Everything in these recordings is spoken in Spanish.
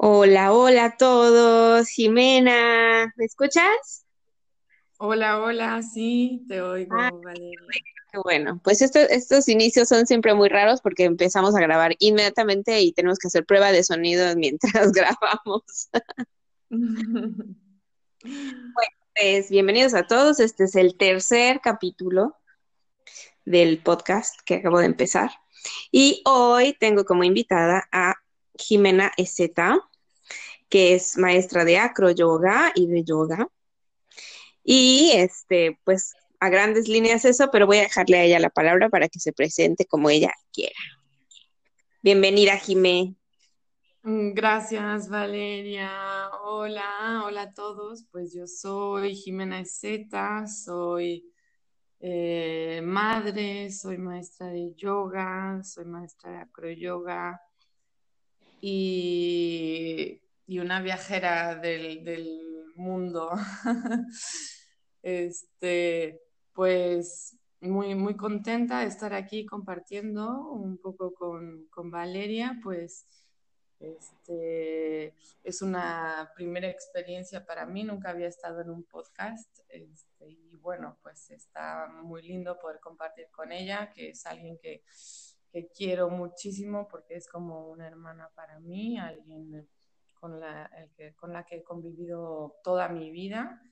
Hola, hola a todos. Jimena, ¿me escuchas? Hola, hola, sí, te Ah, oigo, Valeria. qué bueno. Pues esto- estos inicios son siempre muy raros porque empezamos a grabar inmediatamente y tenemos que hacer prueba de sonido mientras grabamos. Pues bienvenidos a todos. Este es el tercer capítulo del podcast que acabo de empezar. Y hoy tengo como invitada a Jimena Ezeta, que es maestra de acroyoga y de yoga. Y este, pues a grandes líneas eso, pero voy a dejarle a ella la palabra para que se presente como ella quiera. Bienvenida, Jimé. Mm, Gracias, Valeria. Hola, hola a todos. Pues yo soy Jimena Zeta, soy eh, madre, soy maestra de yoga, soy maestra de acroyoga y, y una viajera del, del mundo. Este, pues muy, muy contenta de estar aquí compartiendo un poco con, con Valeria, pues este, es una primera experiencia para mí, nunca había estado en un podcast este, y bueno, pues está muy lindo poder compartir con ella, que es alguien que, que quiero muchísimo porque es como una hermana para mí, alguien con la, que, con la que he convivido toda mi vida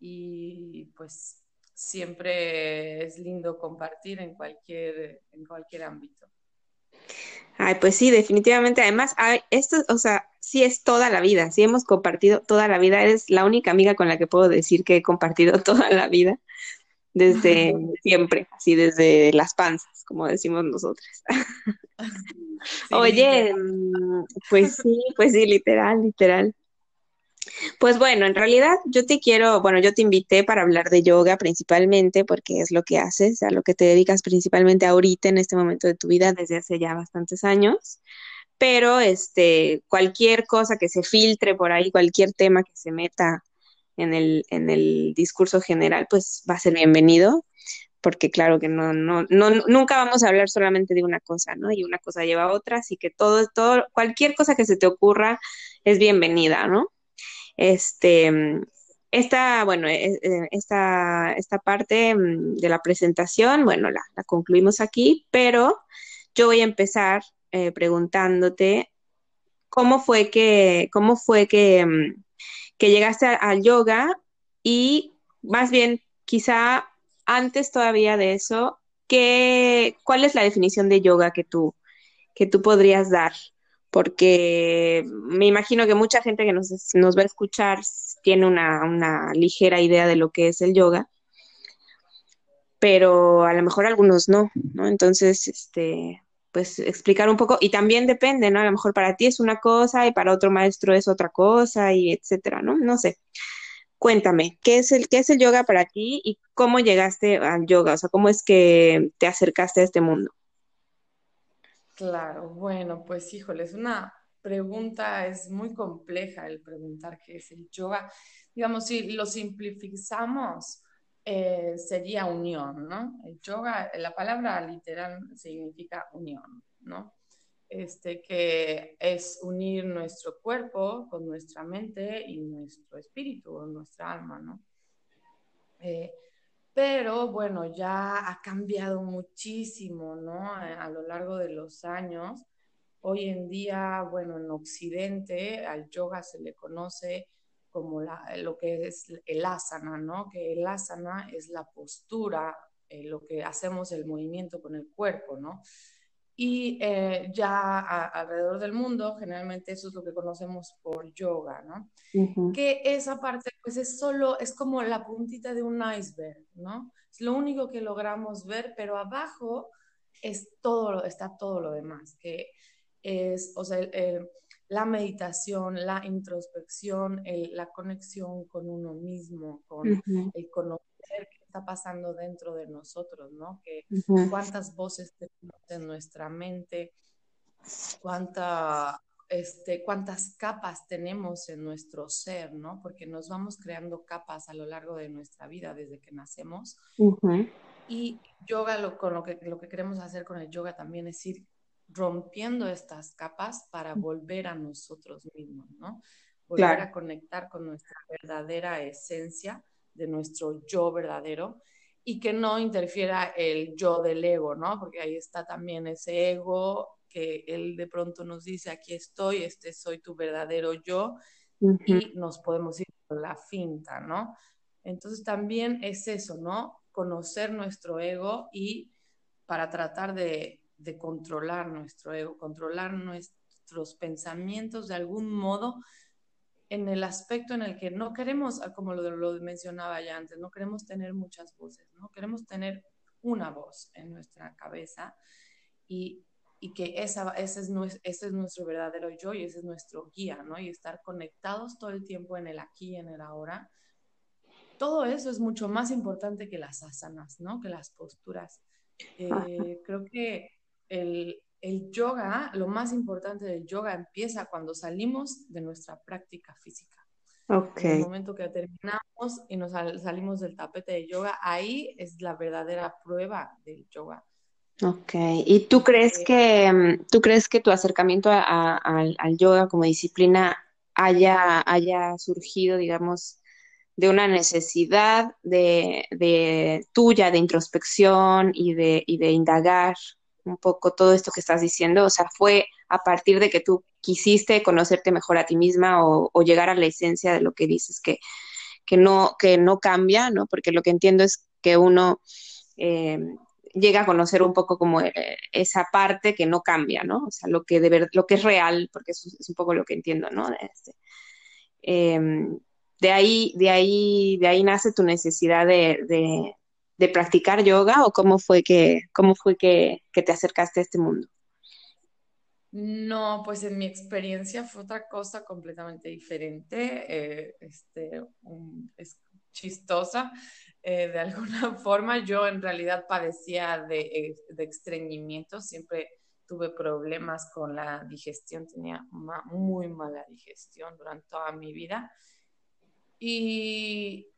y pues siempre es lindo compartir en cualquier, en cualquier ámbito. Ay, pues sí, definitivamente. Además, esto, o sea, sí es toda la vida, sí hemos compartido toda la vida. Eres la única amiga con la que puedo decir que he compartido toda la vida, desde siempre, así desde las panzas, como decimos nosotras. Sí. Oye, mm, pues sí, pues sí, literal, literal. Pues bueno, en realidad yo te quiero, bueno, yo te invité para hablar de yoga principalmente porque es lo que haces, a lo que te dedicas principalmente ahorita en este momento de tu vida desde hace ya bastantes años, pero este, cualquier cosa que se filtre por ahí, cualquier tema que se meta en el, en el discurso general, pues va a ser bienvenido, porque claro que no, no, no, nunca vamos a hablar solamente de una cosa, ¿no? Y una cosa lleva a otra, así que todo, todo, cualquier cosa que se te ocurra es bienvenida, ¿no? Este, esta, bueno, e- e- esta, esta parte mm, de la presentación, bueno, la, la concluimos aquí, pero yo voy a empezar eh, preguntándote cómo fue que, cómo fue que, mm, que llegaste al yoga y más bien, quizá antes todavía de eso, ¿qué, cuál es la definición de yoga que tú, que tú podrías dar? Porque me imagino que mucha gente que nos, nos va a escuchar tiene una, una ligera idea de lo que es el yoga, pero a lo mejor algunos no, ¿no? Entonces, este, pues explicar un poco, y también depende, ¿no? A lo mejor para ti es una cosa y para otro maestro es otra cosa y etcétera, ¿no? No sé. Cuéntame, ¿qué es el, qué es el yoga para ti y cómo llegaste al yoga? O sea, ¿cómo es que te acercaste a este mundo? Claro, bueno, pues híjole, es una pregunta, es muy compleja el preguntar qué es el yoga. Digamos, si lo simplificamos, eh, sería unión, ¿no? El yoga, la palabra literal significa unión, ¿no? Este, que es unir nuestro cuerpo con nuestra mente y nuestro espíritu, o nuestra alma, ¿no? Eh, pero bueno, ya ha cambiado muchísimo, ¿no? A, a lo largo de los años. Hoy en día, bueno, en Occidente al yoga se le conoce como la, lo que es el asana, ¿no? Que el asana es la postura, eh, lo que hacemos el movimiento con el cuerpo, ¿no? Y eh, ya a, alrededor del mundo, generalmente eso es lo que conocemos por yoga, ¿no? Ujú, que esa parte pues es solo, es como la puntita de un iceberg, ¿no? Es lo único que logramos ver, pero abajo es todo, está todo lo demás, que es, o sea, el, el, la meditación, la introspección, el, la conexión con uno mismo, con ujú, el conocer qué está pasando dentro de nosotros, ¿no? Que ujú, cuántas voces tenemos en nuestra mente, cuánta, este, cuántas capas tenemos en nuestro ser, ¿no? Porque nos vamos creando capas a lo largo de nuestra vida desde que nacemos. Y yoga, lo, con lo que, lo que queremos hacer con el yoga también es ir rompiendo estas capas para volver a nosotros mismos, ¿no? Volver a conectar con nuestra verdadera esencia de nuestro yo verdadero y que no interfiera el yo del ego, ¿no? Porque ahí está también ese ego que él de pronto nos dice, aquí estoy, este soy tu verdadero yo, y nos podemos ir con la finta, ¿no? Entonces también es eso, ¿no? Conocer nuestro ego y para tratar de, de controlar nuestro ego, controlar nuestros pensamientos de algún modo en el aspecto en el que no queremos, ah, como lo, lo, mencionaba ya antes, no queremos tener muchas voces, no queremos tener una voz en nuestra cabeza y, y que esa, ese, es nuestro, ese es nuestro verdadero yo y ese es nuestro guía, ¿no? Y estar conectados todo el tiempo en el aquí y en el ahora. Todo eso es mucho más importante que las asanas, ¿no? Que las posturas. Eh, creo que el, el yoga, lo más importante del yoga empieza cuando salimos de nuestra práctica física. Okay. En el momento que terminamos y nos salimos del tapete de yoga, ahí es la verdadera prueba del yoga. Ok, ¿y tú crees que, mm, tú crees que tu acercamiento al, yoga como disciplina haya, haya surgido, digamos, de una necesidad de, de tuya de introspección y de, y de indagar un poco todo esto que estás diciendo? O sea, ¿fue a partir de que tú quisiste conocerte mejor a ti misma o, llegar a la esencia de lo que dices que, que, no, que no cambia, ¿no? Porque lo que entiendo es que uno eh, llega a conocer un poco como eh, esa parte que no cambia, ¿no? O sea, lo que, de ver, lo que es real, porque eso es un poco lo que entiendo, ¿no? De, este, em, ahí, de ahí, de ahí nace tu necesidad de practicar yoga o cómo fue que, cómo fue que, te acercaste a este mundo? No, pues en mi experiencia fue otra cosa completamente diferente, eh, este, es chistosa. Eh, de alguna forma yo en realidad padecía de, eh, de estreñimiento, siempre tuve problemas con la digestión, tenía muy mala digestión durante toda mi vida. Y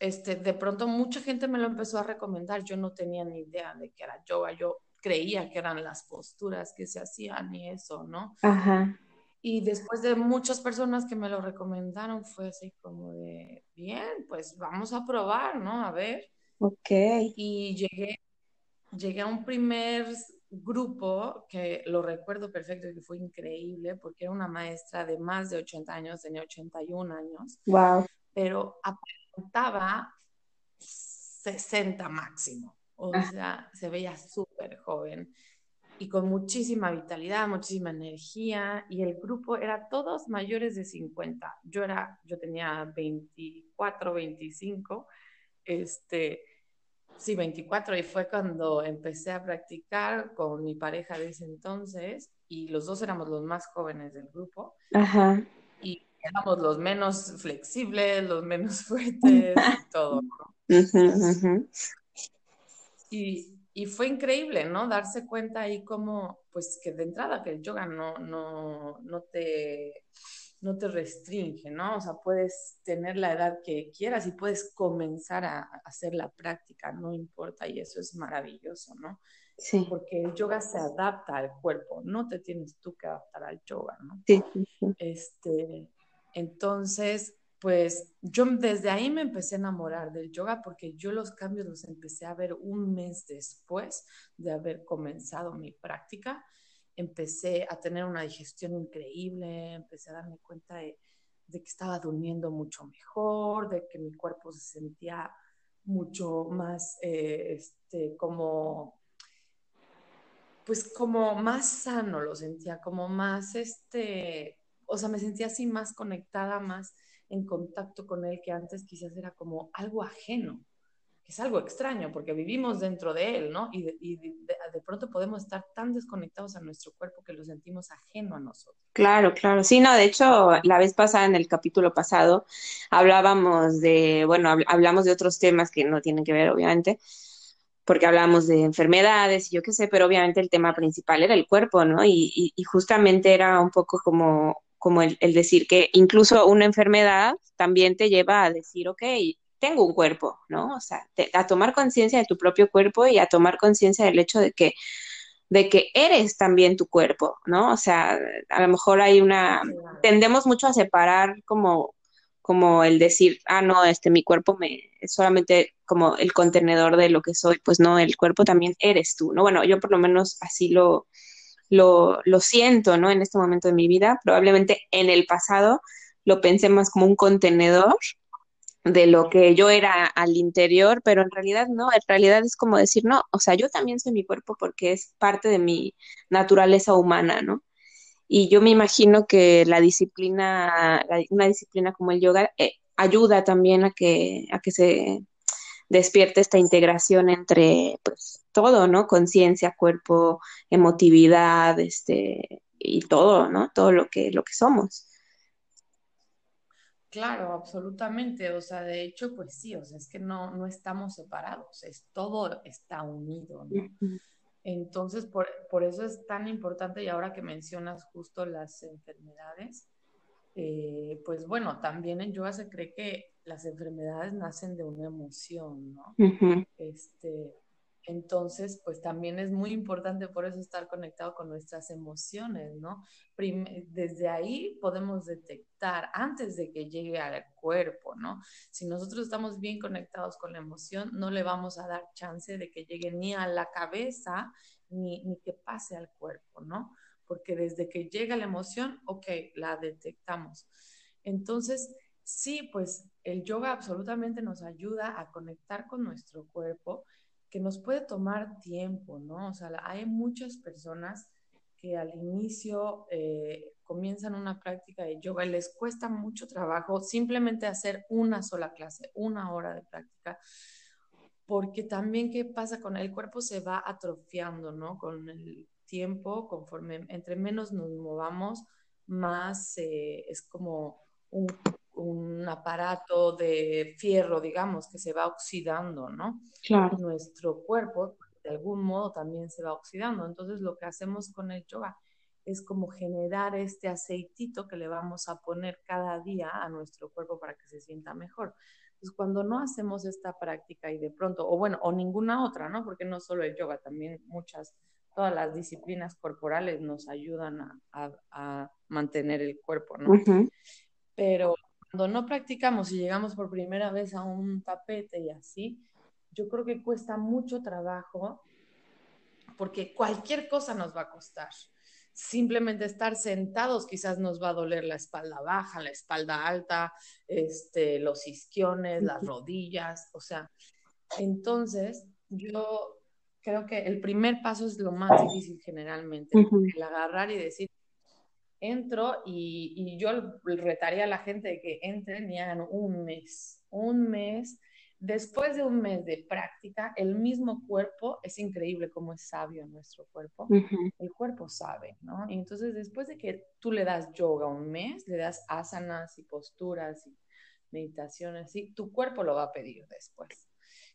este, de pronto mucha gente me lo empezó a recomendar. Yo no tenía ni idea de que era yoga. Yo creía que eran las posturas que se hacían y eso, ¿no? Ajá. Y después de muchas personas que me lo recomendaron, fue así como de, bien, pues vamos a probar, ¿no? A ver. Ok. Y llegué, llegué a un primer grupo que lo recuerdo perfecto y que fue increíble porque era una maestra de más de 80 años, tenía 81 años. Wow. Pero contaba 60 máximo. O sea, se veía súper joven y con muchísima vitalidad, muchísima energía y el grupo era todos mayores de 50. Yo era yo tenía 24, 25. Este, sí, 24 y fue cuando empecé a practicar con mi pareja de ese entonces y los dos éramos los más jóvenes del grupo. Ajá. Éramos los menos flexibles, los menos fuertes, todo. Y, y, fue increíble, ¿no? Darse cuenta ahí como, pues que de entrada que el yoga no, no, no, te, no te restringe, ¿no? O sea, puedes tener la edad que quieras y puedes comenzar a, hacer la práctica, no importa, y eso es maravilloso, ¿no? Sí. Porque el yoga se adapta al cuerpo, no te tienes tú que adaptar al yoga, ¿no? Sí. Este, entonces, pues yo desde ahí me empecé a enamorar del yoga porque yo los cambios los empecé a ver un mes después de haber comenzado mi práctica. Empecé a tener una digestión increíble, empecé a darme cuenta de, que estaba durmiendo mucho mejor, de que mi cuerpo se sentía mucho más, eh, este, como, pues como más sano lo sentía, como más, este, o sea, me sentía así más conectada, más en contacto con él que antes quizás era como algo ajeno, que es algo extraño porque vivimos dentro de él, ¿no? Y, de, pronto podemos estar tan desconectados a nuestro cuerpo que lo sentimos ajeno a nosotros. Claro, claro. Sí, no, de hecho, la vez pasada, en el capítulo pasado, hablábamos de, bueno, hablamos de otros temas que no tienen que ver, obviamente, porque hablábamos de enfermedades y yo qué sé, pero obviamente el tema principal era el cuerpo, ¿no? y, justamente era un poco como como el, decir que incluso una enfermedad también te lleva a decir, ok, tengo un cuerpo, ¿no? O sea, a tomar conciencia de tu propio cuerpo y a tomar conciencia del hecho de que de que eres también tu cuerpo, ¿no? O sea, a lo mejor hay una, tendemos mucho a separar como, como el decir, ah, no, este, mi cuerpo me, es solamente como el contenedor de lo que soy, pues no, el cuerpo también eres tú, ¿no? Bueno, yo por lo menos así lo, lo, lo siento, ¿no? En este momento de mi vida, probablemente en el pasado lo pensé más como un contenedor de lo que yo era al interior, pero en realidad no, en realidad es como decir, no, o sea, yo también soy mi cuerpo porque es parte de mi naturaleza humana, ¿no? Y yo me imagino que la disciplina, una disciplina como el yoga, eh, ayuda también a que, a que se despierte esta integración entre pues todo, ¿no? Conciencia, cuerpo, emotividad, este, y todo, ¿no? Todo lo que, lo que somos. Claro, absolutamente. O sea, de hecho, pues sí, o sea, es que no, no estamos separados, es todo está unido, ¿no? Entonces, por, por, eso es tan importante, y ahora que mencionas justo las enfermedades, eh, pues bueno, también en yoga se cree que las enfermedades nacen de una emoción, ¿no? Este, entonces, pues también es muy importante por eso estar conectado con nuestras emociones, ¿no? desde ahí podemos detectar antes de que llegue al cuerpo, ¿no? Si nosotros estamos bien conectados con la emoción, no le vamos a dar chance de que llegue ni a la cabeza ni, ni que pase al cuerpo, ¿no? Porque desde que llega la emoción, ok, la detectamos. Entonces, sí, pues el yoga absolutamente nos ayuda a conectar con nuestro cuerpo que nos puede tomar tiempo, ¿no? O sea, hay muchas personas que al inicio eh, comienzan una práctica de yoga y les cuesta mucho trabajo simplemente hacer una sola clase, una hora de práctica, porque también qué pasa con el cuerpo se va atrofiando, ¿no? Con el tiempo, conforme entre menos nos movamos, más eh, es como un un aparato de fierro, digamos, que se va oxidando, ¿no? Claro. Nuestro cuerpo, de algún modo, también se va oxidando. Entonces, lo que hacemos con el yoga es como generar este aceitito que le vamos a poner cada día a nuestro cuerpo para que se sienta mejor. Entonces, cuando no hacemos esta práctica y de pronto, o bueno, o ninguna otra, ¿no? Porque no solo el yoga, también muchas, todas las disciplinas corporales nos ayudan a, a, mantener el cuerpo, ¿no? Pero cuando no practicamos y llegamos por primera vez a un tapete y así, yo creo que cuesta mucho trabajo porque cualquier cosa nos va a costar. Simplemente estar sentados quizás nos va a doler la espalda baja, la espalda alta, este, los isquiones, las rodillas, o sea, entonces yo creo que el primer paso es lo más difícil generalmente, el agarrar y decir, entro y, yo retaría a la gente de que entren y hagan un mes, un mes. Después de un mes de práctica, el mismo cuerpo, es increíble cómo es sabio nuestro cuerpo, el cuerpo sabe, ¿no? Y entonces después de que tú le das yoga un mes, le das asanas y posturas y meditaciones, y tu cuerpo lo va a pedir después.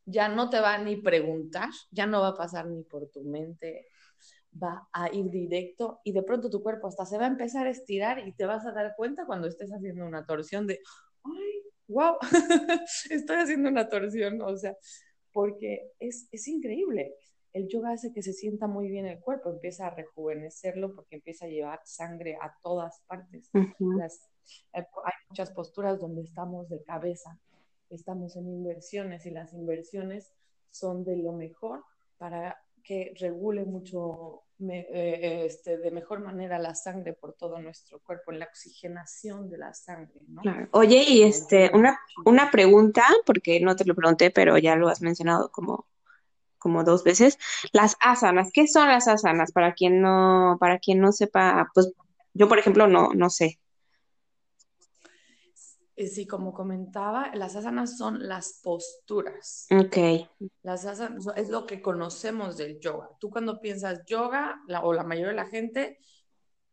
Ya no te va ni preguntar, ya no va a pasar ni por tu mente va a ir directo y de pronto tu cuerpo hasta se va a empezar a estirar y te vas a dar cuenta cuando estés haciendo una torsión de, ay, wow, estoy haciendo una torsión, o sea, porque es, es increíble. El yoga hace que se sienta muy bien el cuerpo, empieza a rejuvenecerlo porque empieza a llevar sangre a todas partes. Las, hay muchas posturas donde estamos de cabeza, estamos en inversiones y las inversiones son de lo mejor para que regule mucho eh, este, de mejor manera la sangre por todo nuestro cuerpo, en la oxigenación de la sangre. ¿no? Oye, y este, una, una pregunta, porque no te lo pregunté, pero ya lo has mencionado como, como dos veces. Las asanas, ¿qué son las asanas? Para quien no, para quien no sepa, pues yo por ejemplo no, no sé. Sí, como comentaba, las asanas son las posturas. Ok. Las asanas es lo que conocemos del yoga. Tú cuando piensas yoga, o la mayoría de la gente,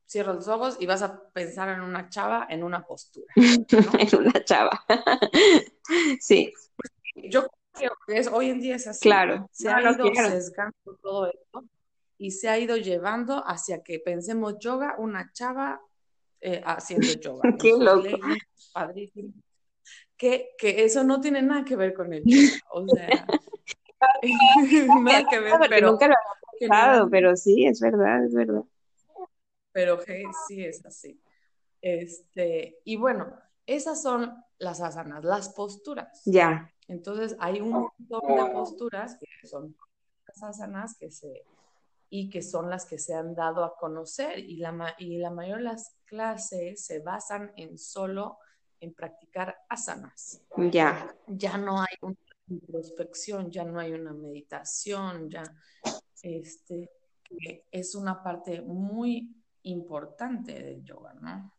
cierra los ojos y vas a pensar en una chava en una postura. en una chava. sí. Yo creo que es, hoy en día es así. Claro. Se ha ido sesgando todo esto y se ha ido llevando hacia que pensemos yoga, una chava eh, haciendo yoga. Qué loco. padrísimo. Que, que, eso no tiene nada que ver con el yoga. O sea, nada que ver, pero. Nunca lo pensado, pero sí, es verdad, es verdad. Pero sí es así. Este, y bueno, esas son las asanas, las posturas. Ya. Entonces hay un montón de posturas que son las asanas que se y que son las que se han dado a conocer y la, y la mayor de las clases se basan en solo en practicar asanas. Ya. Ya no hay una introspección, ya no hay una meditación, ya este, es una parte muy importante del yoga, ¿no?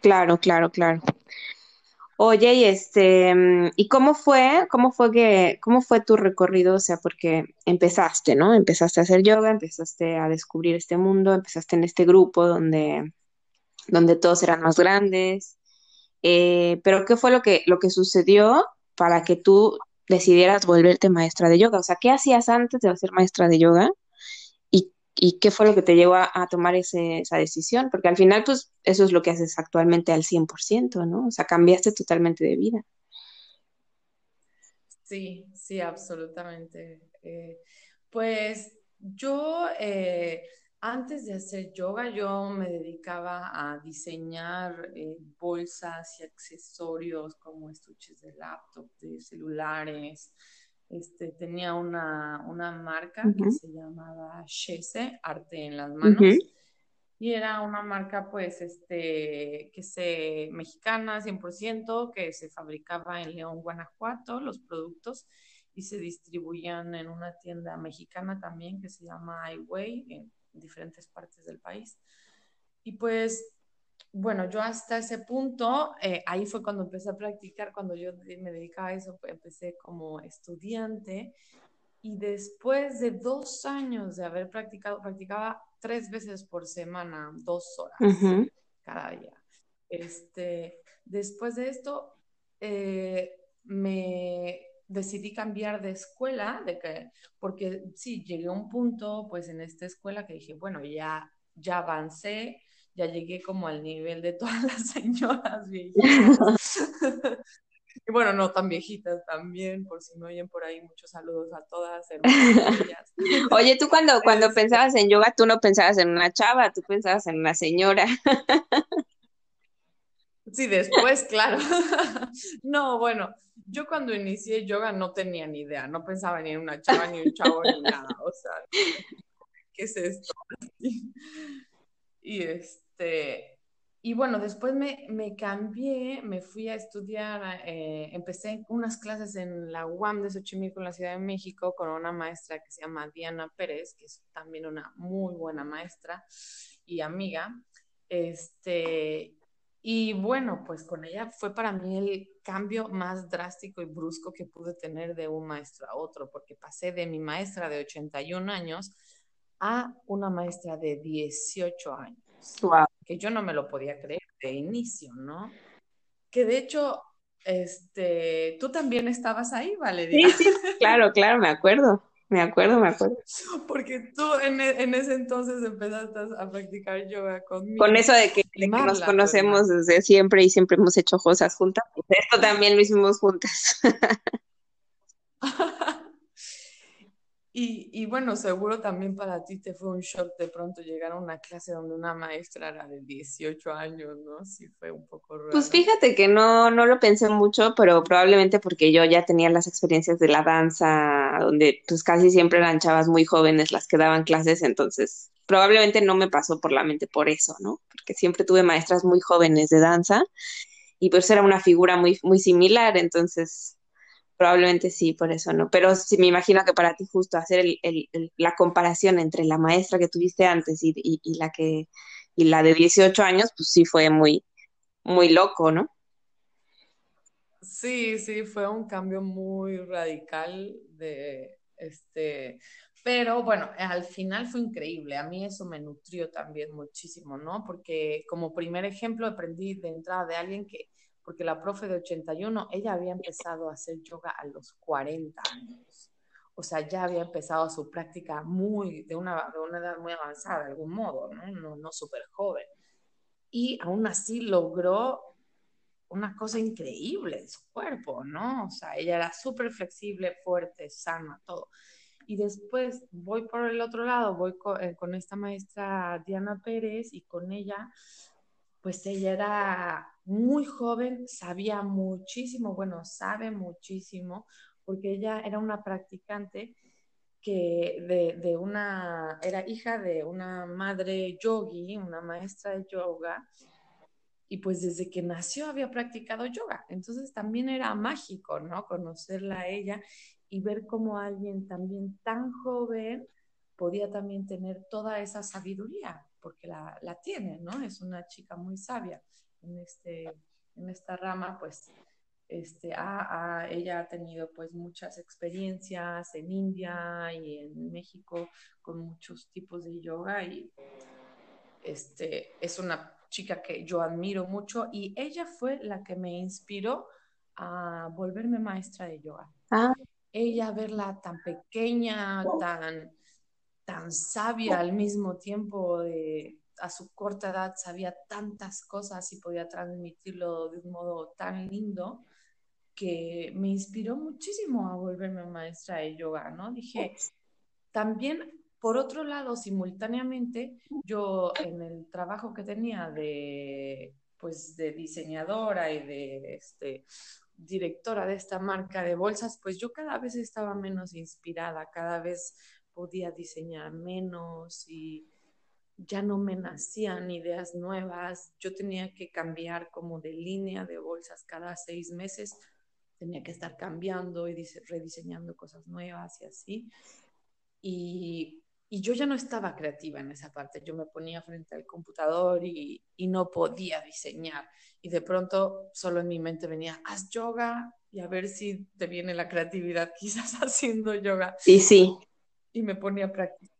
Claro, claro, claro. Oye, y este, ¿y cómo fue? ¿Cómo fue que, cómo fue tu recorrido? O sea, porque empezaste, ¿no? Empezaste a hacer yoga, empezaste a descubrir este mundo, empezaste en este grupo donde, donde todos eran más grandes. Eh, pero ¿qué fue lo que, lo que sucedió para que tú decidieras volverte maestra de yoga? O sea, ¿qué hacías antes de ser maestra de yoga? Y qué fue lo que te llevó a, tomar esa decisión, porque al final, pues eso es lo que haces actualmente al 100%, ¿no? O sea, cambiaste totalmente de vida. Sí, sí, absolutamente. Eh, pues yo, eh, antes de hacer yoga, yo me dedicaba a diseñar eh, bolsas y accesorios como estuches de laptop, de celulares, este, tenía una, marca que se llamaba Shese, Arte en las Manos. Y era una marca, pues, este, que se, mexicana 100%, que se fabricaba en León, Guanajuato, los productos, y se distribuían en una tienda mexicana también que se llama iWay, en diferentes partes del país. Y pues bueno, yo hasta ese punto, eh, ahí fue cuando empecé a practicar, cuando yo me dedicaba a eso, empecé como estudiante y después de dos años de haber practicado, practicaba tres veces por semana, dos horas cada día. Este, después de esto, eh, me decidí cambiar de escuela, de que, porque sí, llegué a un punto, pues en esta escuela que dije, bueno, ya, ya avancé, ya llegué como al nivel de todas las señoras viejitas. y bueno, no tan viejitas también, por si me oyen por ahí, muchos saludos a todas. Oye, tú cuando, cuando este pensabas en yoga, tú no pensabas en una chava, tú pensabas en una señora. Sí, después, claro. No, bueno, yo cuando inicié yoga no tenía ni idea, no pensaba ni en una chava, ni un chavo, ni nada. O sea, ¿qué es esto? Y este, y bueno, después me, me cambié, me fui a estudiar, eh, empecé unas clases en la UAM de Xochimilco, en la Ciudad de México, con una maestra que se llama Diana Pérez, que es también una muy buena maestra y amiga. Este, y bueno, pues con ella fue para mí el cambio más drástico y brusco que pude tener de un maestro a otro, porque pasé de mi maestra de 81 años a una maestra de 18 años. Que yo no me lo podía creer de inicio, ¿no? Que de hecho, este, tú también estabas ahí, Valeria. Sí, sí, claro, claro, me acuerdo. Me acuerdo, me acuerdo. Porque tú en, e, ese entonces empezaste a practicar yoga conmigo. Con eso de que, nos pues, conocemos desde siempre y siempre hemos hecho cosas juntas. Pues, esto también lo hicimos juntas. Y, bueno, seguro también para ti te fue un shock de pronto llegar a una clase donde una maestra era de 18 años, ¿no? Sí, fue un poco raro. Pues fíjate que no, no lo pensé mucho, pero probablemente porque yo ya tenía las experiencias de la danza, donde pues casi siempre eran chavas muy jóvenes las que daban clases, entonces probablemente no me pasó por la mente por eso, ¿no? Porque siempre tuve maestras muy jóvenes de danza y pues era una figura muy, muy similar, entonces Probablemente sí, por eso no. Pero sí me imagino que para ti justo hacer la comparación entre la maestra que tuviste antes y, la que y la de 18 años, pues sí fue muy, muy loco, ¿no? Sí, sí, fue un cambio muy radical de este, pero bueno, al final fue increíble. A mí eso me nutrió también muchísimo, ¿no? Porque como primer ejemplo aprendí de entrada de alguien que porque la profe de 81, ella había empezado a hacer yoga a los 40 años. O sea, ya había empezado su práctica muy, de una, de una edad muy avanzada, de algún modo, ¿no? No, no súper joven. Y aún así logró una cosa increíble en su cuerpo, ¿no? O sea, ella era súper flexible, fuerte, sana, todo. Y después voy por el otro lado, voy eh, con, esta maestra Diana Pérez y con ella, pues ella era muy joven, sabía muchísimo, bueno, sabe muchísimo, porque ella era una practicante que de, una, era hija de una madre yogi, una maestra de yoga, y pues desde que nació había practicado yoga. Entonces también era mágico, ¿no? Conocerla a ella y ver cómo alguien también tan joven podía también tener toda esa sabiduría, porque la, la tiene, ¿no? Es una chica muy sabia en, este, en esta rama, pues este, ella ha tenido pues muchas experiencias en India y en México con muchos tipos de yoga y este, es una chica que yo admiro mucho y ella fue la que me inspiró a volverme maestra de yoga. Ah ella verla tan pequeña, tan, tan sabia al mismo tiempo, de, a su corta edad sabía tantas cosas y podía transmitirlo de un modo tan lindo que me inspiró muchísimo a volverme maestra de yoga, ¿no? Dije, también, por otro lado, simultáneamente, yo en el trabajo que tenía de, pues, de diseñadora y de, este, directora de esta marca de bolsas, pues yo cada vez estaba menos inspirada, cada vez podía diseñar menos y ya no me nacían ideas nuevas, yo tenía que cambiar como de línea de bolsas cada seis meses, tenía que estar cambiando y rediseñando cosas nuevas y así. Y y yo ya no estaba creativa en esa parte. Yo me ponía frente al computador y, y, no podía diseñar. Y de pronto solo en mi mente venía, haz yoga y a ver si te viene la creatividad quizás haciendo yoga. Y sí. Y me ponía a practicar.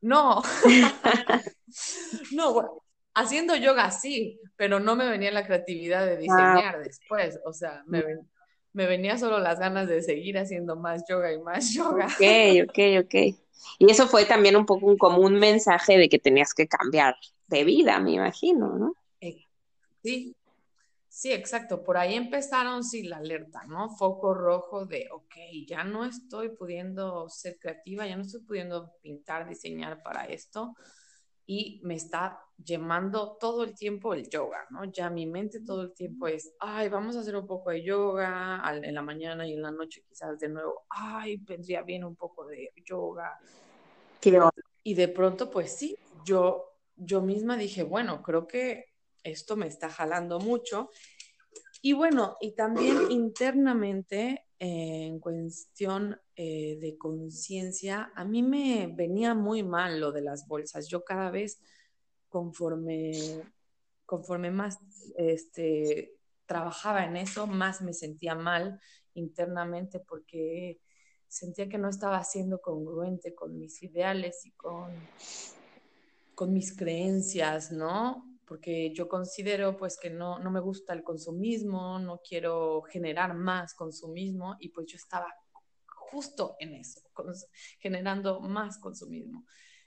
No, no, bueno, haciendo yoga sí, pero no me venía la creatividad de diseñar después. O sea, me, me venía solo las ganas de seguir haciendo más yoga y más yoga. Ok, ok, ok. Y eso fue también un poco un común mensaje de que tenías que cambiar de vida, me imagino, ¿no? Eh, sí, sí, exacto. Por ahí empezaron, sí, la alerta, ¿no? Foco rojo de, ok, ya no estoy pudiendo ser creativa, ya no estoy pudiendo pintar, diseñar para esto y me está llamando todo el tiempo el yoga, ¿no? Ya mi mente todo el tiempo es, ay, vamos a hacer un poco de yoga en la mañana y en la noche quizás de nuevo, ay, vendría bien un poco de yoga. y de pronto, pues sí, yo, yo misma dije, bueno, creo que esto me está jalando mucho. Y bueno, y también internamente en cuestión eh, de conciencia, a mí me venía muy mal lo de las bolsas. Yo cada vez, conforme, conforme más este, trabajaba en eso, más me sentía mal internamente porque sentía que no estaba siendo congruente con mis ideales y con, con mis creencias, ¿no? porque yo considero pues que no, no me gusta el consumismo, no quiero generar más consumismo y pues yo estaba justo en eso, generando más consumismo.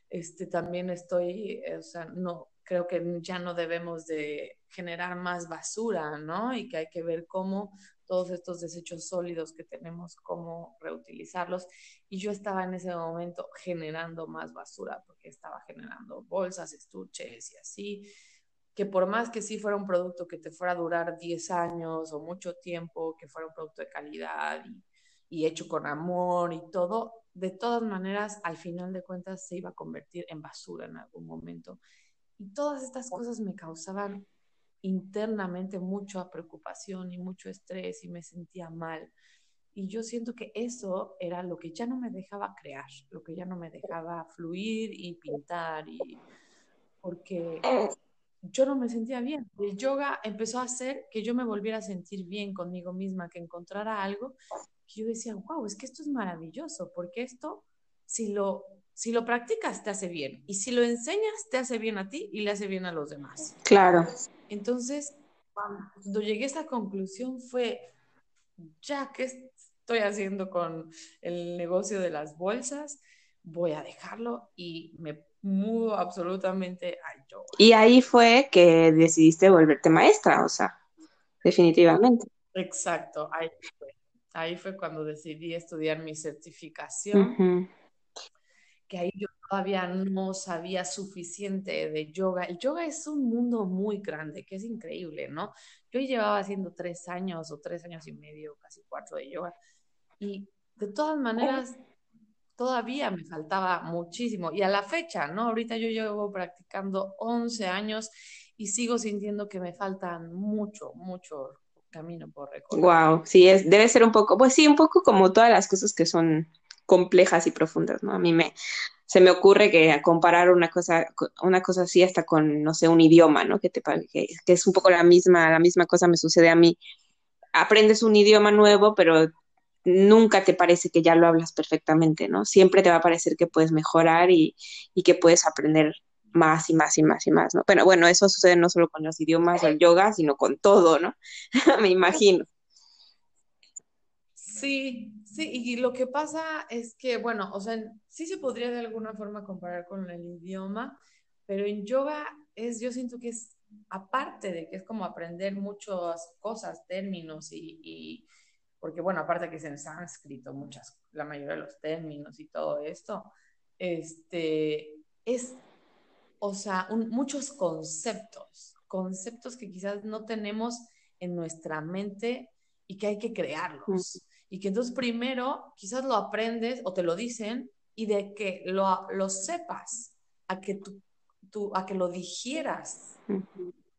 Este, también estoy, o sea, no, creo que ya no debemos de generar más basura, ¿no? Y que hay que ver cómo todos estos desechos sólidos que tenemos, cómo reutilizarlos. Y yo estaba en ese momento generando más basura, porque estaba generando bolsas, estuches y así que por más que sí fuera un producto que te fuera a durar 10 años o mucho tiempo, que fuera un producto de calidad y, hecho con amor y todo, de todas maneras, al final de cuentas, se iba a convertir en basura en algún momento. Y todas estas cosas me causaban internamente mucha preocupación y mucho estrés y me sentía mal. Y yo siento que eso era lo que ya no me dejaba crear, lo que ya no me dejaba fluir y pintar y porque yo no me sentía bien. El yoga empezó a hacer que yo me volviera a sentir bien conmigo misma, que encontrara algo que yo decía, wow, es que esto es maravilloso, porque esto, si lo, si lo practicas, te hace bien. Y si lo enseñas, te hace bien a ti y le hace bien a los demás. Claro. Entonces, cuando llegué a esa conclusión fue, ya que estoy haciendo con el negocio de las bolsas, voy a dejarlo y me mudo absolutamente al yoga. Y ahí fue que decidiste volverte maestra, o sea, definitivamente. Exacto, ahí ahí fue cuando decidí estudiar mi certificación. que ahí yo todavía no sabía suficiente de yoga. El yoga es un mundo muy grande, que es increíble, ¿no? Yo llevaba haciendo tres años o tres años y medio, casi cuatro de yoga, y de todas maneras todavía me faltaba muchísimo. Y a la fecha, ¿no? Ahorita yo llevo practicando 11 años y sigo sintiendo que me faltan mucho, mucho camino por recorrer. Wow, sí, es, debe ser un poco, pues sí, un poco como todas las cosas que son complejas y profundas, ¿no? A mí me, se me ocurre que comparar una cosa, una cosa así hasta con, no sé, un idioma, ¿no? Que, te, que, que es un poco la misma, la misma cosa me sucede a mí. Aprendes un idioma nuevo, pero nunca te parece que ya lo hablas perfectamente, ¿no? Siempre te va a parecer que puedes mejorar y, y que puedes aprender más y más y más y más, ¿no? Pero bueno, eso sucede no solo con los idiomas o el yoga, sino con todo, ¿no? Me imagino. Sí, sí, y lo que pasa es que, bueno, o sea, sí se podría de alguna forma comparar con el idioma, pero en yoga es, yo siento que es, aparte de que es como aprender muchas cosas, términos y porque bueno, aparte que es en sánscrito, muchas, la mayoría de los términos y todo esto, este, es, o sea, muchos conceptos, conceptos que quizás no tenemos en nuestra mente y que hay que crearlos. Y que entonces primero quizás lo aprendes o te lo dicen y de que lo, lo sepas, a que, tú, a que lo digieras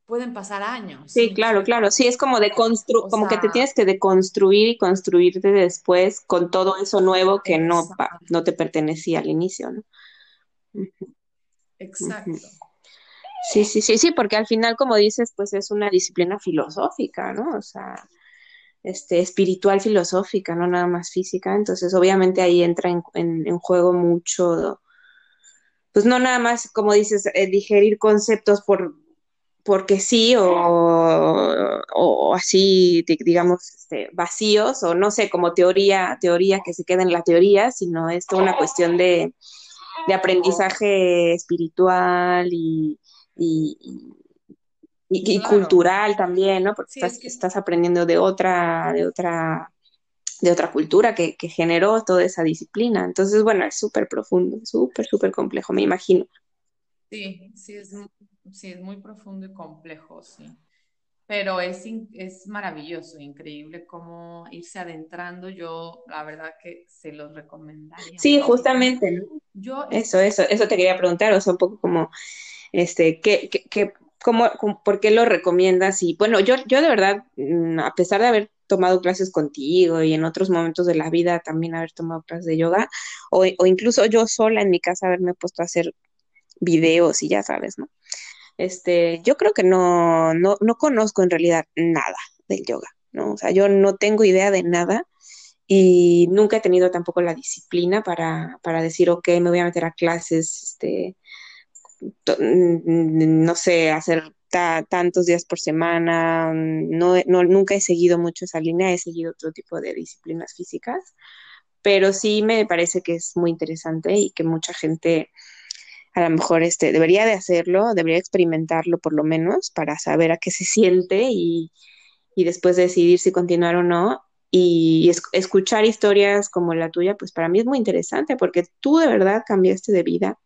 pueden pasar años. Sí, claro, claro. Sí, es como de construir, como que te tienes que deconstruir y construirte después con todo eso nuevo que no, no te pertenecía al inicio, ¿no? Exacto. Sí, sí, sí, sí, porque al final, como dices, pues es una disciplina filosófica, ¿no? O sea, este, espiritual filosófica, no nada más física. Entonces, obviamente ahí entra en, en, juego mucho, pues no nada más, como dices, eh, digerir conceptos por porque sí o, así, digamos, este, vacíos o no sé, como teoría, teoría que se queda en la teoría, sino es toda una cuestión de, aprendizaje espiritual y, y, cultural también, ¿no? Porque estás, estás aprendiendo de otra, de otra, de otra cultura que, que generó toda esa disciplina. Entonces, bueno, es súper profundo, súper, súper complejo, me imagino. Sí, sí, es sí, es muy profundo y complejo, sí. Pero es, es maravilloso, increíble cómo irse adentrando. Yo, la verdad que se los recomendaría. Sí, justamente. Yo, eso, eso, eso te quería preguntar, o sea, un poco como, este, ¿qué, qué, cómo, por qué lo recomiendas? Y bueno, yo, yo de verdad, mm, a pesar de haber tomado clases contigo y en otros momentos de la vida también haber tomado clases de yoga, o, o incluso yo sola en mi casa haberme puesto a hacer videos y ya sabes, ¿no? Este, yo creo que no, no, no conozco en realidad nada del yoga, ¿no? O sea, yo no tengo idea de nada y nunca he tenido tampoco la disciplina para, para decir, ok, me voy a meter a clases, este, no sé, hacer tantos días por semana, no, no, nunca he seguido mucho esa línea, he seguido otro tipo de disciplinas físicas, pero sí me parece que es muy interesante y que mucha gente a lo mejor este, debería de hacerlo, debería experimentarlo por lo menos para saber a qué se siente y, después decidir si continuar o no. Y escuchar historias como la tuya, pues para mí es muy interesante porque tú de verdad cambiaste de vida.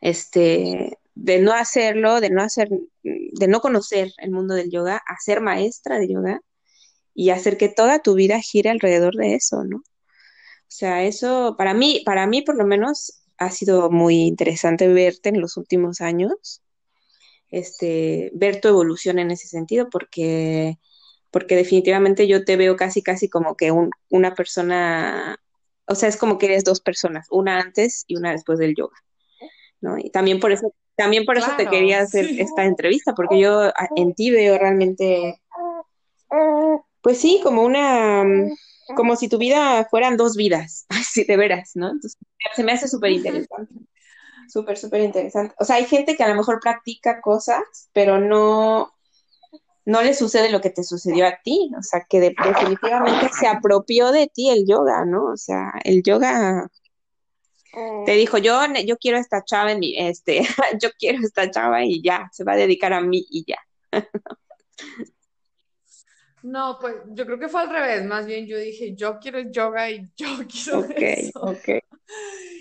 Este, de no hacerlo, de no hacer, de no conocer el mundo del yoga, a ser maestra de yoga y hacer que toda tu vida gire alrededor de eso, ¿no? O sea, eso para mí, para mí por lo menos ha sido muy interesante verte en los últimos años, este, ver tu evolución en ese sentido, porque, porque definitivamente yo te veo casi, casi como que una persona, o sea, es como que eres dos personas, una antes y una después del yoga, ¿no? Y también por eso, también por eso te quería hacer esta entrevista, porque yo en ti veo realmente, pues sí, como una como si tu vida fueran dos vidas, así de veras, ¿no? Entonces, se me hace súper interesante. Súper, súper interesante. O sea, hay gente que a lo mejor practica cosas, pero no, no le sucede lo que te sucedió a ti. O sea, que definitivamente se apropió de ti el yoga, ¿no? O sea, el yoga te dijo, yo, yo quiero esta chava en mi, este, yo quiero esta chava y ya, se va a dedicar a mí y ya. No, pues yo creo que fue al revés. Más bien yo dije, yo quiero yoga y yo quiero eso.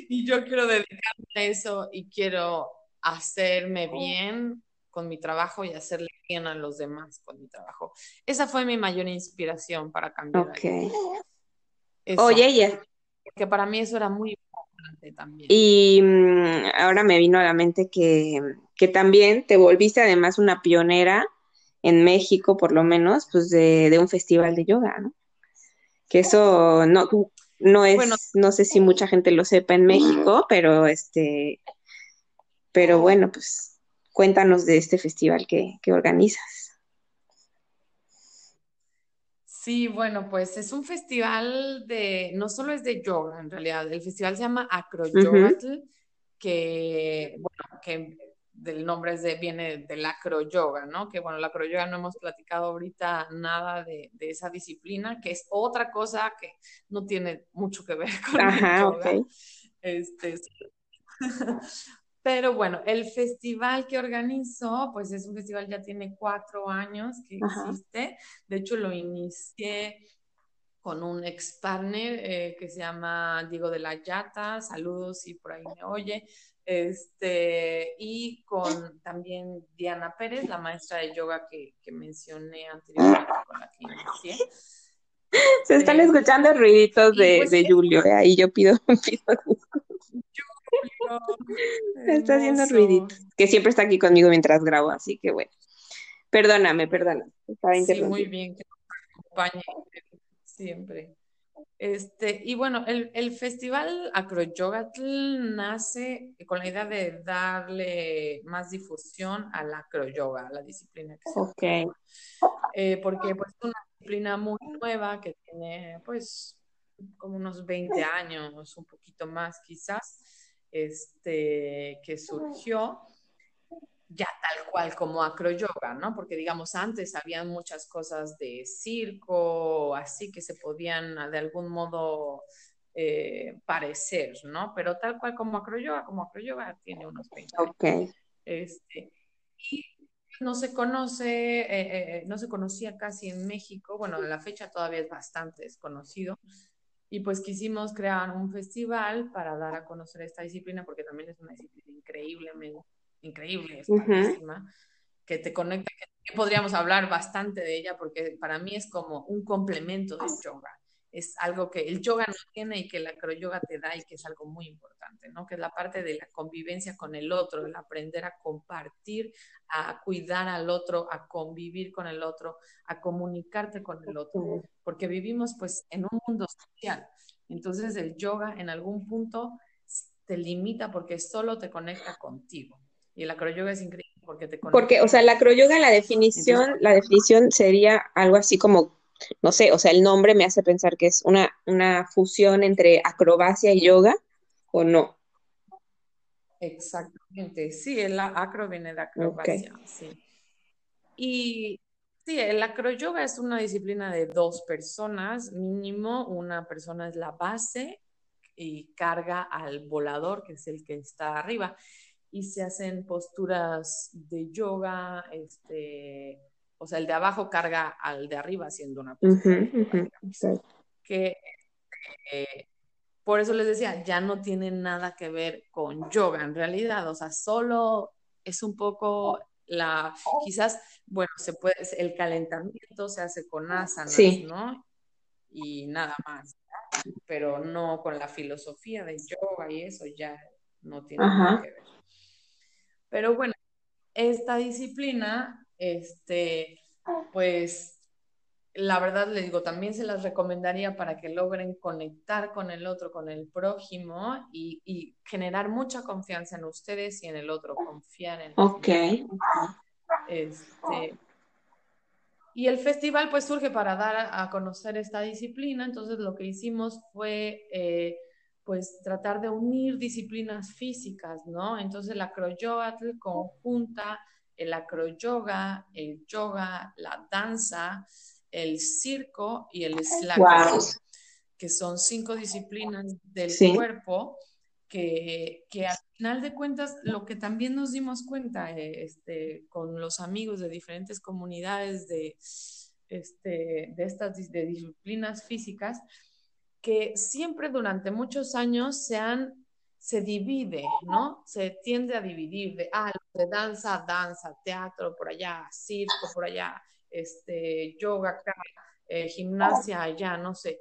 y yo quiero dedicarme a eso y quiero hacerme bien con mi trabajo y hacerle bien a los demás con mi trabajo. Esa fue mi mayor inspiración para cambiar. Ok. Oye, ella. Porque para mí eso era muy importante también. Y mm, ahora me vino a la mente que, que también te volviste además una pionera en México, por lo menos, pues de, de un festival de yoga, ¿no? Que eso no, no es, no sé si mucha gente lo sepa en México, pero este, pero bueno, pues cuéntanos de este festival que, organizas. Sí, bueno, pues es un festival de, no solo es de yoga, en realidad, el festival se llama Acroyogatl, que, bueno, que del nombre de, viene del acroyoga, ¿no? Que bueno, la acroyoga no hemos platicado ahorita nada de, esa disciplina, que es otra cosa que no tiene mucho que ver con Ajá, el yoga. Este, pero bueno, el festival que organizó, pues es un festival ya tiene cuatro años que existe. De hecho, lo inicié con un ex partner eh, que se llama Diego de la Yata. Saludos si por ahí me oye. Este, y con también Diana Pérez, la maestra de yoga que, mencioné anteriormente, con la que inicié. Se están eh, escuchando ruiditos de, pues de Julio, eh, ahí yo pido, pido está haciendo ruiditos. Que siempre está aquí conmigo mientras grabo, así que bueno. Perdóname, perdóname. Estaba sí, muy bien que nos acompañe siempre. Este, y bueno, el, el festival Acroyogatl nace con la idea de darle más difusión a la acroyoga, a la disciplina que se. Eh, porque pues, es una disciplina muy nueva que tiene pues como unos 20 años, un poquito más quizás este, que surgió ya tal cual como acroyoga, ¿no? Porque digamos, antes había muchas cosas de circo, así que se podían de algún modo eh, parecer, ¿no? Pero tal cual como acroyoga, como acroyoga tiene unos 20 años. Este, y no se conoce, eh, eh, no se conocía casi en México, bueno, a la fecha todavía es bastante desconocido, y pues quisimos crear un festival para dar a conocer esta disciplina, porque también es una disciplina increíblemente, increíble, es que te conecta, que podríamos hablar bastante de ella, porque para mí es como un complemento del yoga es algo que el yoga no tiene y que la acroyoga te da y que es algo muy importante, ¿no? Que es la parte de la convivencia con el otro, el aprender a compartir, a cuidar al otro, a convivir con el otro, a comunicarte con el otro, porque vivimos pues en un mundo social. Entonces el yoga en algún punto te limita porque solo te conecta contigo. Y el acroyoga es increíble porque te conecta. Porque, o sea, la acroyoga, la definición, la definición sería algo así como no sé, o sea, el nombre me hace pensar que es una, una fusión entre acrobacia y yoga, ¿o no? Exactamente, sí, el acro viene de acrobacia, sí. Y sí, el acroyoga es una disciplina de dos personas, mínimo, una persona es la base y carga al volador, que es el que está arriba, y se hacen posturas de yoga, este, o sea, el de abajo carga al de arriba haciendo una cosa. Que eh, por eso les decía, ya no tiene nada que ver con yoga en realidad, o sea, solo es un poco la, quizás, bueno, se puede, el calentamiento se hace con asanas, ¿no? Y nada más, pero no con la filosofía de yoga y eso ya no tiene nada que ver. Pero bueno, esta disciplina este, pues la verdad le digo, también se las recomendaría para que logren conectar con el otro, con el prójimo y, generar mucha confianza en ustedes y en el otro, confiar en Ok. Este, y el festival pues surge para dar a, conocer esta disciplina, entonces lo que hicimos fue eh, pues tratar de unir disciplinas físicas, ¿no? Entonces la acroyoatl conjunta el acroyoga, el yoga, la danza, el circo y el slack, que son cinco disciplinas del cuerpo que, al final de cuentas lo que también nos dimos cuenta eh, este, con los amigos de diferentes comunidades de, este, de estas de disciplinas físicas, que siempre durante muchos años se han se divide, ¿no? Se tiende a dividir de, ah, de danza, danza, teatro por allá, circo por allá, este, yoga acá, eh, gimnasia allá, no sé.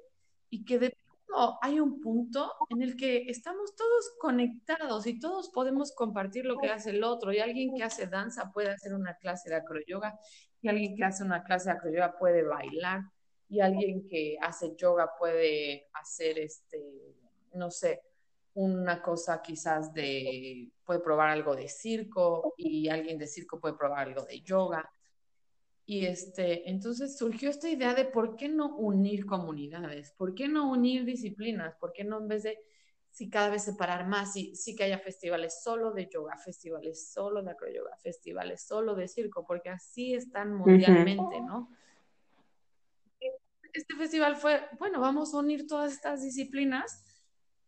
Y que de pronto hay un punto en el que estamos todos conectados y todos podemos compartir lo que hace el otro. Y alguien que hace danza puede hacer una clase de acroyoga y alguien que hace una clase de acroyoga puede bailar y alguien que hace yoga puede hacer, este, no sé, una cosa quizás de, puede probar algo de circo y alguien de circo puede probar algo de yoga. Y este, entonces surgió esta idea de por qué no unir comunidades, por qué no unir disciplinas, por qué no en vez de, si cada vez separar más, sí, sí que haya festivales solo de yoga, festivales solo de acroyoga, festivales solo de circo, porque así están mundialmente, ¿no? Este festival fue, bueno, vamos a unir todas estas disciplinas.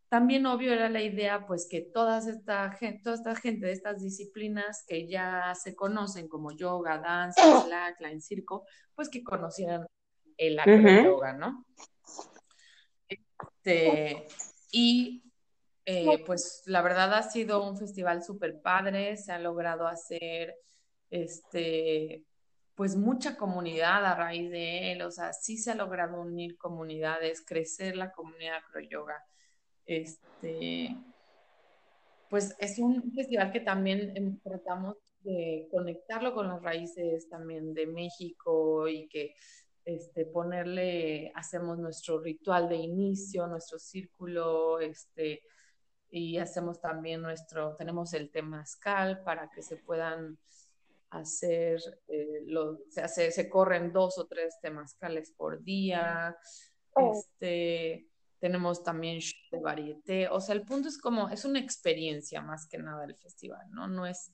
También obvio era la idea, pues que toda esta gente, toda esta gente de estas disciplinas que ya se conocen como yoga, danza, slackline, circo, pues que conocieran el yoga, ¿no? Este, y eh, pues la verdad ha sido un festival súper padre, se ha logrado hacer este, pues mucha comunidad a raíz de él, o sea, sí se ha logrado unir comunidades, crecer la comunidad acro yoga este, pues es un festival que también tratamos de conectarlo con las raíces también de México y que este, ponerle, hacemos nuestro ritual de inicio, nuestro círculo, este, y hacemos también nuestro, tenemos el temazcal para que se puedan hacer, eh, se, hace, se corren dos o tres temazcales por día, oh. este, tenemos también de varieté, o sea, el punto es como, es una experiencia más que nada el festival, ¿no? No es,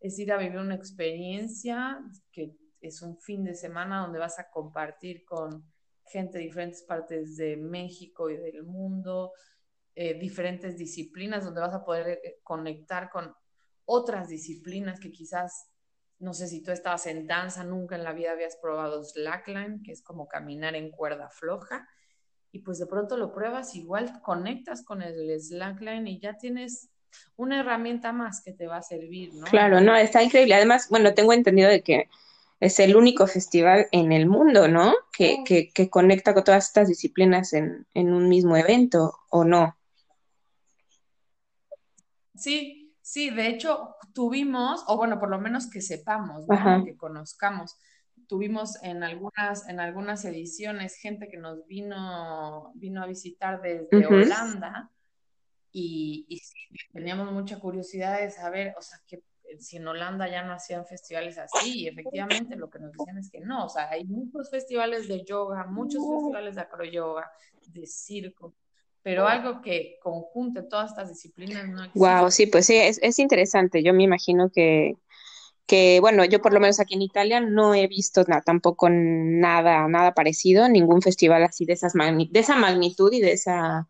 es ir a vivir una experiencia que es un fin de semana donde vas a compartir con gente de diferentes partes de México y del mundo, eh, diferentes disciplinas, donde vas a poder eh, conectar con otras disciplinas que quizás, no sé si tú estabas en danza, nunca en la vida habías probado slackline, que es como caminar en cuerda floja y pues de pronto lo pruebas, igual conectas con el slackline y ya tienes una herramienta más que te va a servir, ¿no? Claro, no, está increíble. Además, bueno, tengo entendido de que es el único festival en el mundo, ¿no? Que, que, que conecta con todas estas disciplinas en, en, un mismo evento, ¿o no? Sí, sí, de hecho tuvimos, o bueno, por lo menos que sepamos, ¿no? que conozcamos tuvimos en algunas, en algunas ediciones gente que nos vino, vino a visitar desde Holanda y, y teníamos mucha curiosidad de saber, o sea, que si en Holanda ya no hacían festivales así, y efectivamente lo que nos decían es que no, o sea, hay muchos festivales de yoga, muchos festivales de acroyoga, de circo, pero algo que conjunte todas estas disciplinas no existe. Wow, sí, pues sí, es, es interesante. Yo me imagino que, que bueno, yo por lo menos aquí en Italia no he visto nada, tampoco nada, nada parecido, ningún festival así de esas de esa magnitud y de esa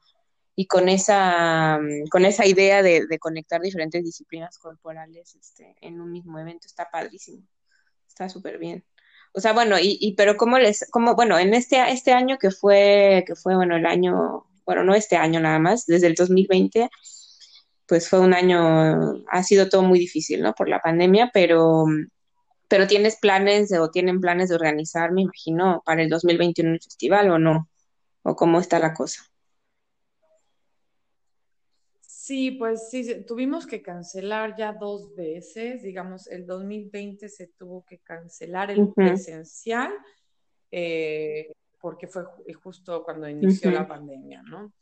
y con esa con esa idea de, conectar diferentes disciplinas corporales este, en un mismo evento está padrísimo, está súper bien. O sea, bueno, y, y pero cómo les, cómo, bueno, en este, este año que fue, que fue, bueno, el año, bueno, no este año nada más, desde el 2020, pues fue un año, ha sido todo muy difícil, ¿no? Por la pandemia, pero, pero tienes planes o tienen planes de organizar, me imagino, para el 2021 el festival o no, o cómo está la cosa. Sí, pues sí, tuvimos que cancelar ya dos veces, digamos, el 2020 se tuvo que cancelar el presencial eh, porque fue justo cuando inició la pandemia, ¿no?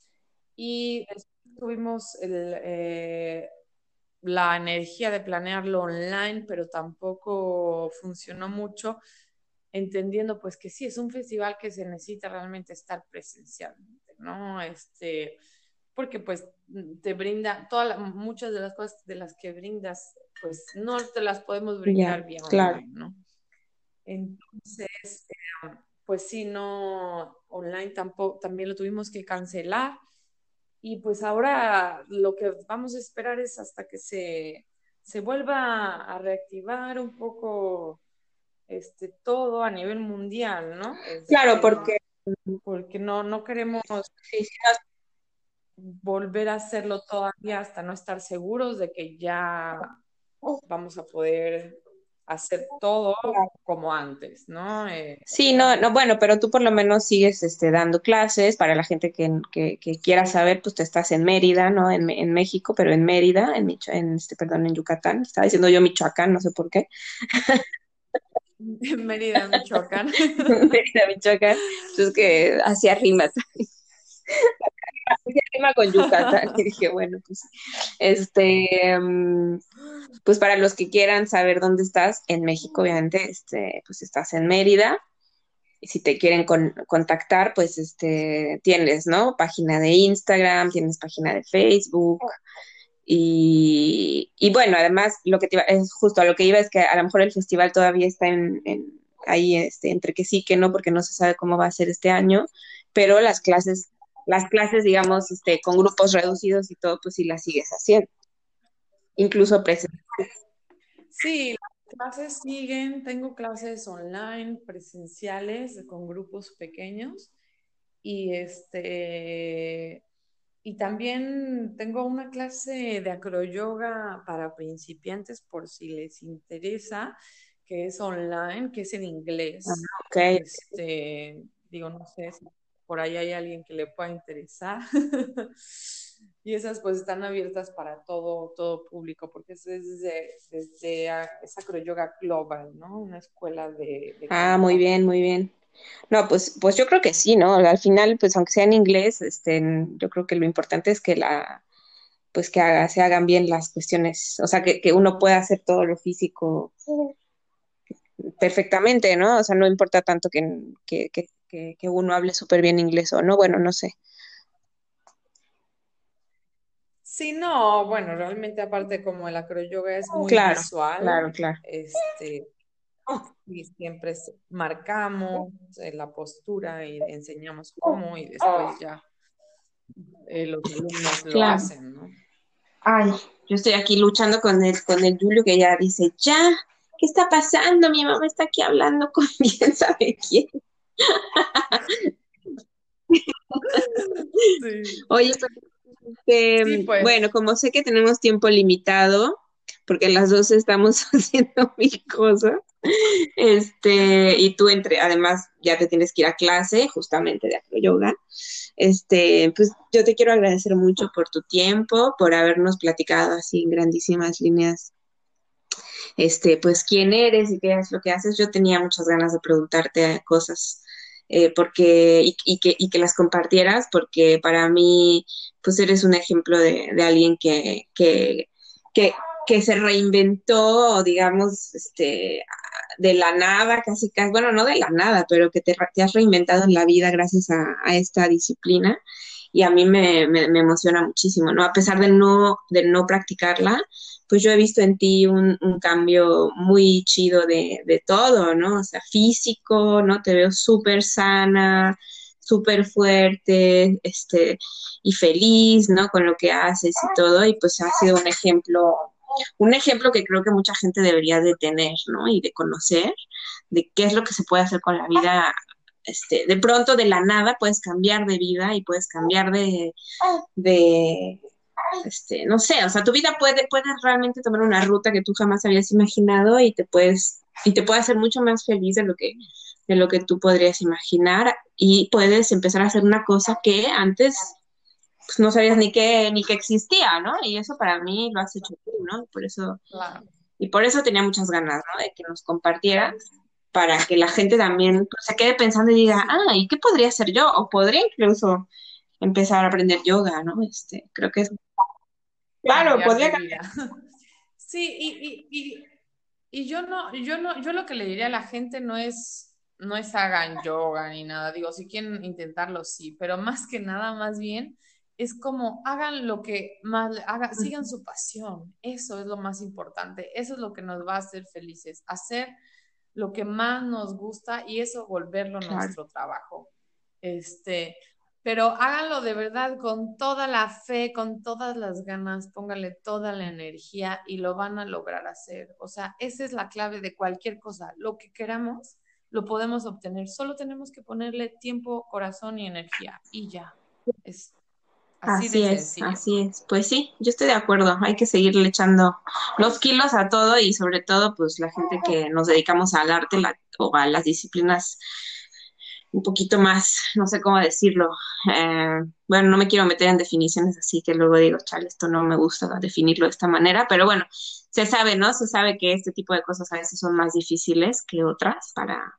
Y tuvimos eh, la energía de planearlo online, pero tampoco funcionó mucho, entendiendo pues que sí, es un festival que se necesita realmente estar presencialmente, ¿no? Este, porque pues te brinda, todas muchas de las cosas de las que brindas, pues no te las podemos brindar bien online, ¿no? Entonces, eh, pues sí, no, online tampoco, también lo tuvimos que cancelar. Y pues ahora lo que vamos a esperar es hasta que se, se vuelva a reactivar un poco este, todo a nivel mundial, ¿no? claro, porque... Porque no, no queremos... volver a hacerlo todavía hasta no estar seguros de que ya vamos a poder hacer todo como antes, ¿no? Eh, sí, no, no, bueno, pero tú por lo menos sigues este, dando clases para la gente que, que, que quiera saber, pues tú estás en Mérida, ¿no? En, en México, pero en Mérida, en, Micho en este, perdón, en Yucatán, estaba diciendo yo Michoacán, no sé por qué. En Mérida, Michoacán. Mérida, Michoacán. Entonces que hacía rimas. Con Yucatán. Y dije, bueno, pues, este, mm, pues para los que quieran saber dónde estás, en México, obviamente, este, pues estás en Mérida. Y si te quieren con, contactar, pues este, tienes, ¿no? Página de Instagram, tienes página de Facebook. Y, y bueno, además, lo que te iba, es justo a lo que iba es que a lo mejor el festival todavía está en, en ahí este, entre que sí, que no, porque no se sabe cómo va a ser este año, pero las clases, las clases, digamos, este, con grupos reducidos y todo, pues sí las sigues haciendo, incluso presenciales. Sí, las clases siguen, tengo clases online, presenciales, con grupos pequeños, y este, y también tengo una clase de acroyoga para principiantes por si les interesa, que es online, que es en inglés. Ah, okay. Este, digo, no sé si por ahí hay alguien que le pueda interesar. y esas pues están abiertas para todo, todo público, porque es desde, desde esa acroyoga global, ¿no? Una escuela de... de ah, muy bien, muy bien. No, pues, pues yo creo que sí, ¿no? Al final, pues aunque sea en inglés, este, yo creo que lo importante es que la, pues que haga, se hagan bien las cuestiones, o sea, que, que uno pueda hacer todo lo físico perfectamente, ¿no? O sea, no importa tanto que, que, que, que uno hable súper bien inglés o no, bueno, no sé. Sí, no, bueno, realmente aparte como el acroyoga es muy claro, visual, claro, claro. este, y siempre marcamos eh, la postura y enseñamos cómo y después ya eh, los alumnos lo Claro. hacen, ¿no? Ay, yo estoy aquí luchando con el, con el Julio que ya dice, ya, ¿qué está pasando? Mi mamá está aquí hablando con quién sabe quién. Sí, Oye, este, sí, pues, bueno, como sé que tenemos tiempo limitado, porque las dos estamos haciendo mil cosas, este, y tú entre, además ya te tienes que ir a clase justamente de acroyoga, este, pues yo te quiero agradecer mucho por tu tiempo, por habernos platicado así en grandísimas líneas, este, pues quién eres y qué es lo que haces. Yo tenía muchas ganas de preguntarte cosas eh, porque, y, y que, y que las compartieras, porque para mí, pues eres un ejemplo de, de alguien que, que, que, que se reinventó, digamos, este, de la nada, casi, casi, bueno, no de la nada, pero que te, te has reinventado en la vida gracias a, a esta disciplina y a mí me, me, emociona muchísimo, ¿no? A pesar de no, de no practicarla, pues yo he visto en ti un, un cambio muy chido de, de, todo, ¿no? O sea, físico, ¿no? Te veo súper sana, súper fuerte, este, y feliz, ¿no? Con lo que haces y todo, y pues ha sido un ejemplo un ejemplo que creo que mucha gente debería de tener, ¿no? Y de conocer de qué es lo que se puede hacer con la vida. Este, de pronto, de la nada, puedes cambiar de vida y puedes cambiar de, de este, no sé, o sea, tu vida puede, puedes realmente tomar una ruta que tú jamás habías imaginado y te puedes, y te puede hacer mucho más feliz de lo que, de lo que tú podrías imaginar y puedes empezar a hacer una cosa que antes pues no sabías ni que, ni que existía, ¿no? Y eso para mí lo has hecho tú, ¿no? Por eso, claro. y por eso tenía muchas ganas, ¿no? De que nos compartieras para que la gente también pues, se quede pensando y diga, ah, ¿y qué podría hacer yo? O podría incluso empezar a aprender yoga, ¿no? Este, creo que es... Claro, podría cambiar. Sí, y, y, y, y yo no, yo no, yo lo que le diría a la gente no es, no es hagan yoga ni nada. Digo, si quieren intentarlo, sí, pero más que nada, más bien es como hagan lo que más hagan, sigan su pasión. Eso es lo más importante. Eso es lo que nos va a hacer felices. Hacer lo que más nos gusta y eso volverlo Claro. nuestro trabajo. Este, pero háganlo de verdad con toda la fe, con todas las ganas, pónganle toda la energía y lo van a lograr hacer. O sea, esa es la clave de cualquier cosa. Lo que queramos, lo podemos obtener. Solo tenemos que ponerle tiempo, corazón y energía y ya. Es Así, es, así es. Pues sí, yo estoy de acuerdo. Hay que seguirle echando los kilos a todo y sobre todo, pues la gente que nos dedicamos al arte o a las disciplinas un poquito más, no sé cómo decirlo. Eh, bueno, no me quiero meter en definiciones así que luego digo, chale, esto no me gusta definirlo de esta manera, pero bueno, se sabe, ¿no? Se sabe que este tipo de cosas a veces son más difíciles que otras para,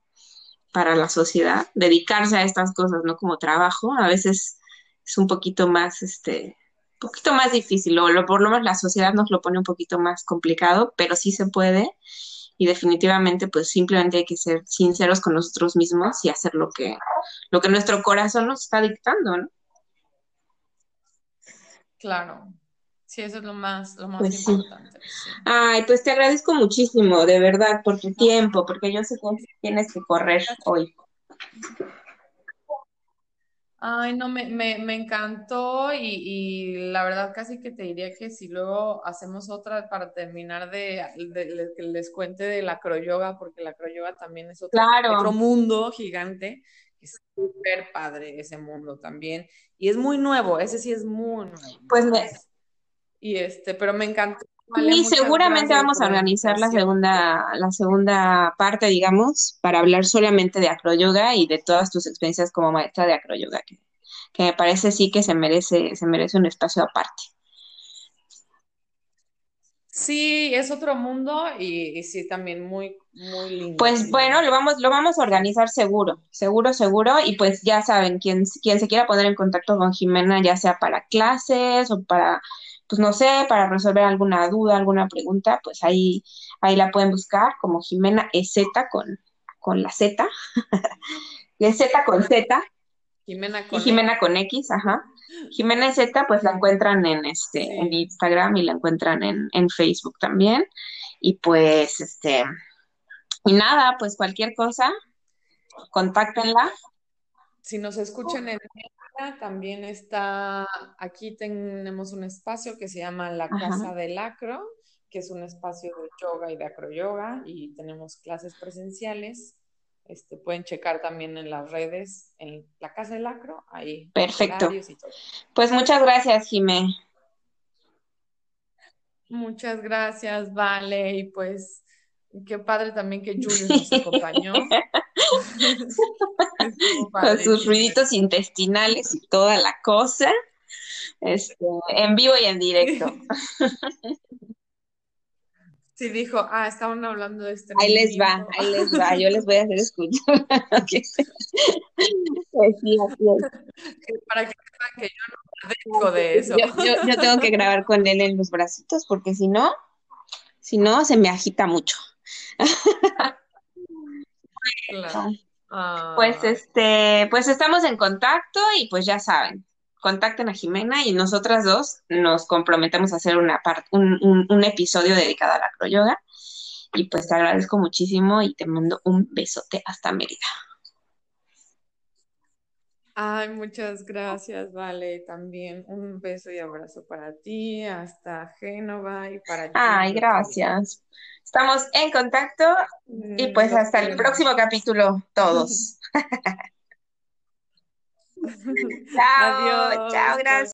para la sociedad. Dedicarse a estas cosas, ¿no? Como trabajo, a veces es un poquito más, este, un poquito más difícil, o lo, por lo menos la sociedad nos lo pone un poquito más complicado, pero sí se puede y definitivamente pues simplemente hay que ser sinceros con nosotros mismos y hacer lo que, lo que nuestro corazón nos está dictando, ¿no? Claro, sí, eso es lo más, lo más pues importante. Ay, pues te agradezco muchísimo, de verdad, por tu tiempo, porque yo sé que tienes que correr hoy. Ay, no, me, me, me encantó y, y, la verdad casi que te diría que si luego hacemos otra para terminar de, que les cuente de la acroyoga, porque la acroyoga también es otro, otro mundo gigante. Es súper padre ese mundo también. Y es muy nuevo, ese sí es muy nuevo. Pues me... Y este, pero me encantó. Y seguramente vamos a organizar la segunda, la segunda parte, digamos, para hablar solamente de acroyoga y de todas tus experiencias como maestra de acroyoga, que, que me parece sí que se merece, se merece un espacio aparte. Sí, es otro mundo y, sí, también muy, muy lindo. Pues bueno, lo vamos, lo vamos a organizar seguro, seguro, seguro. Y pues ya saben, quien, quien se quiera poner en contacto con Jimena, ya sea para clases o para pues no sé, para resolver alguna duda, alguna pregunta, pues ahí, ahí la pueden buscar como Jimena EZ con, con la Z, Z con Z. Jimena con, y Jimena con X, ajá. Jimena EZ, pues la encuentran en este, en Instagram y la encuentran en, en Facebook también. Y pues, este, y nada, pues cualquier cosa, contáctenla. Si nos escuchan en también está, aquí tenemos un espacio que se llama la Casa del Acro, que es un espacio de yoga y de acroyoga y tenemos clases presenciales. Este, pueden checar también en las redes, en la Casa del Acro, ahí. Perfecto. Pues muchas gracias, Jimé. Muchas gracias, Vale, y pues qué padre también que Julio nos acompañó. Con sus ruiditos intestinales y toda la cosa. Este, en vivo y en directo. Sí, dijo, ah, estaban hablando de este. Ahí les va, ahí les va, yo les voy a hacer escuchar. Pues sí, Para que sepan que yo no padezco de eso. Yo, tengo que grabar con él en los bracitos, porque si no, si no, se me agita mucho. Claro. Pues ah. este, pues estamos en contacto y pues ya saben, contacten a Jimena y nosotras dos nos comprometemos a hacer una un, un, episodio dedicado a la acroyoga. Y pues te agradezco muchísimo y te mando un besote hasta Mérida. Ay, muchas gracias, Vale. También un beso y abrazo para ti, hasta Génova y para Ay, gracias. Estamos en contacto y mm, pues hasta el próximo capítulo todos. chao, chao, gracias.